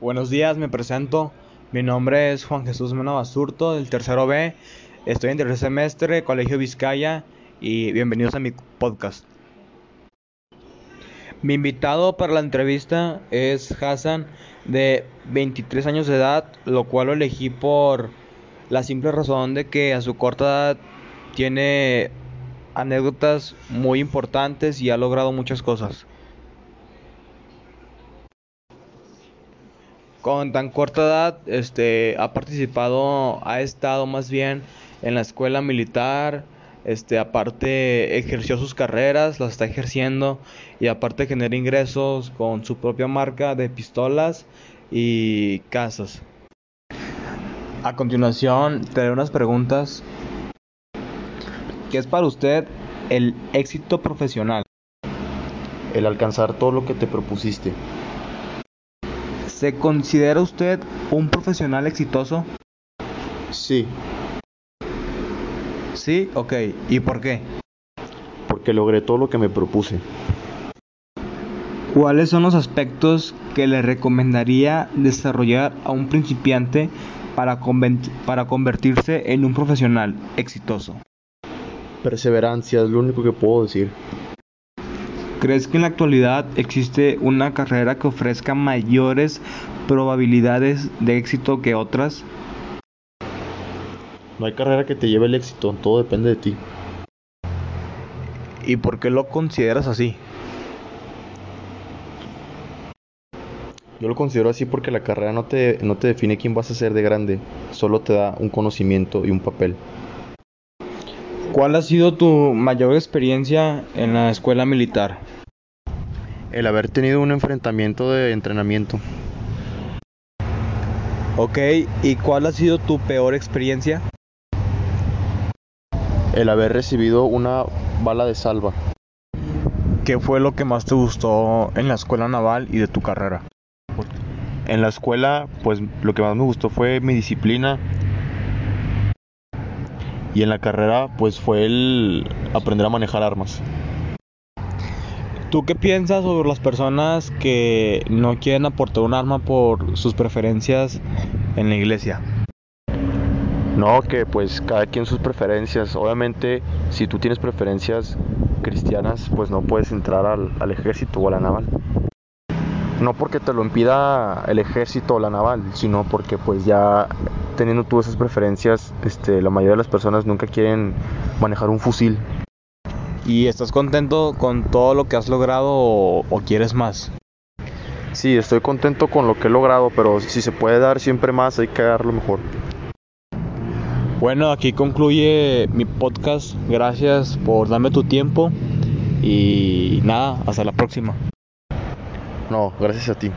Buenos días, me presento. Mi nombre es Juan Jesús Mena Basurto, del tercero B. Estoy en tercer semestre, Colegio Vizcaya, y bienvenidos a mi podcast. Mi invitado para la entrevista es Hassan, de 23 años de edad, lo cual lo elegí por la simple razón de que a su corta edad tiene anécdotas muy importantes y ha logrado muchas cosas. Con tan corta edad, este, ha participado, ha estado más bien en la escuela militar, este, aparte ejerció sus carreras, las está ejerciendo y aparte genera ingresos con su propia marca de pistolas y casas. A continuación, te haré unas preguntas. ¿Qué es para usted el éxito profesional? El alcanzar todo lo que te propusiste. ¿Se considera usted un profesional exitoso? Sí, Sí, ok. ¿Y por qué? porque logré todo lo que me propuse. ¿Cuáles son los aspectos que le recomendaría desarrollar a un principiante para, para convertirse en un profesional exitoso? Perseverancia es lo único que puedo decir. ¿Crees que en la actualidad existe una carrera que ofrezca mayores probabilidades de éxito que otras? No hay carrera que te lleve el éxito, todo depende de ti. ¿Y por qué lo consideras así? Yo lo considero así porque la carrera no te, no te define quién vas a ser de grande, solo te da un conocimiento y un papel. ¿Cuál ha sido tu mayor experiencia en la escuela militar? El haber tenido un enfrentamiento de entrenamiento. Ok, ¿y cuál ha sido tu peor experiencia? El haber recibido una bala de salva. ¿Qué fue lo que más te gustó en la escuela naval y de tu carrera? En la escuela, pues lo que más me gustó fue mi disciplina. Y en la carrera, pues fue el aprender a manejar armas. ¿Tú qué piensas sobre las personas que no quieren aportar un arma por sus preferencias en la iglesia? No, que pues cada quien sus preferencias. Obviamente, si tú tienes preferencias cristianas, pues no puedes entrar al, al ejército o a la naval. No porque te lo impida el ejército o la naval, sino porque pues ya teniendo tú esas preferencias, este, la mayoría de las personas nunca quieren manejar un fusil. ¿Y estás contento con todo lo que has logrado o, o quieres más? Sí, estoy contento con lo que he logrado, pero si se puede dar siempre más, hay que darlo mejor. Bueno, aquí concluye mi podcast. Gracias por darme tu tiempo y nada, hasta la próxima. No, gracias a ti.